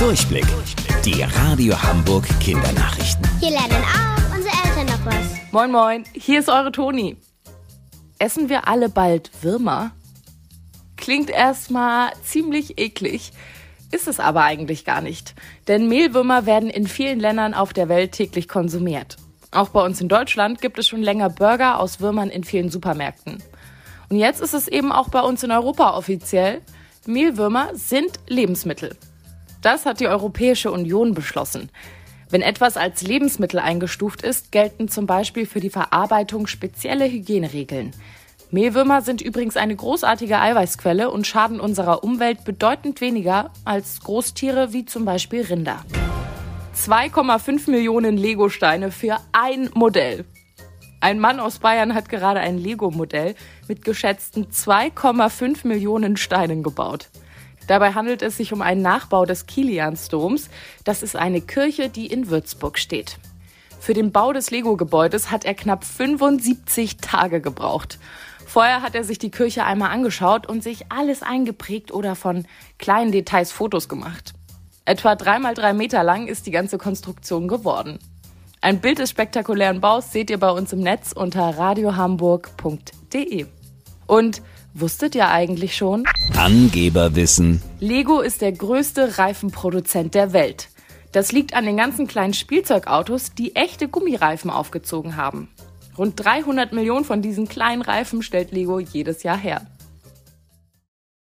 Durchblick. Die Radio Hamburg Kindernachrichten. Hier lernen auch unsere Eltern noch was. Moin, moin, hier ist eure Toni. Essen wir alle bald Würmer? Klingt erstmal ziemlich eklig, ist es aber eigentlich gar nicht. Denn Mehlwürmer werden in vielen Ländern auf der Welt täglich konsumiert. Auch bei uns in Deutschland gibt es schon länger Burger aus Würmern in vielen Supermärkten. Und jetzt ist es eben auch bei uns in Europa offiziell. Mehlwürmer sind Lebensmittel. Das hat die Europäische Union beschlossen. Wenn etwas als Lebensmittel eingestuft ist, gelten zum Beispiel für die Verarbeitung spezielle Hygieneregeln. Mehlwürmer sind übrigens eine großartige Eiweißquelle und schaden unserer Umwelt bedeutend weniger als Großtiere wie zum Beispiel Rinder. 2,5 Millionen Legosteine für ein Modell. Ein Mann aus Bayern hat gerade ein Lego-Modell mit geschätzten 2,5 Millionen Steinen gebaut. Dabei handelt es sich um einen Nachbau des Kiliansdoms. Das ist eine Kirche, die in Würzburg steht. Für den Bau des Lego-Gebäudes hat er knapp 75 Tage gebraucht. Vorher hat er sich die Kirche einmal angeschaut und sich alles eingeprägt oder von kleinen Details Fotos gemacht. Etwa dreimal drei Meter lang ist die ganze Konstruktion geworden. Ein Bild des spektakulären Baus seht ihr bei uns im Netz unter radiohamburg.de. Und wusstet ihr eigentlich schon? Angeberwissen. Lego ist der größte Reifenproduzent der Welt. Das liegt an den ganzen kleinen Spielzeugautos, die echte Gummireifen aufgezogen haben. Rund 300 Millionen von diesen kleinen Reifen stellt Lego jedes Jahr her.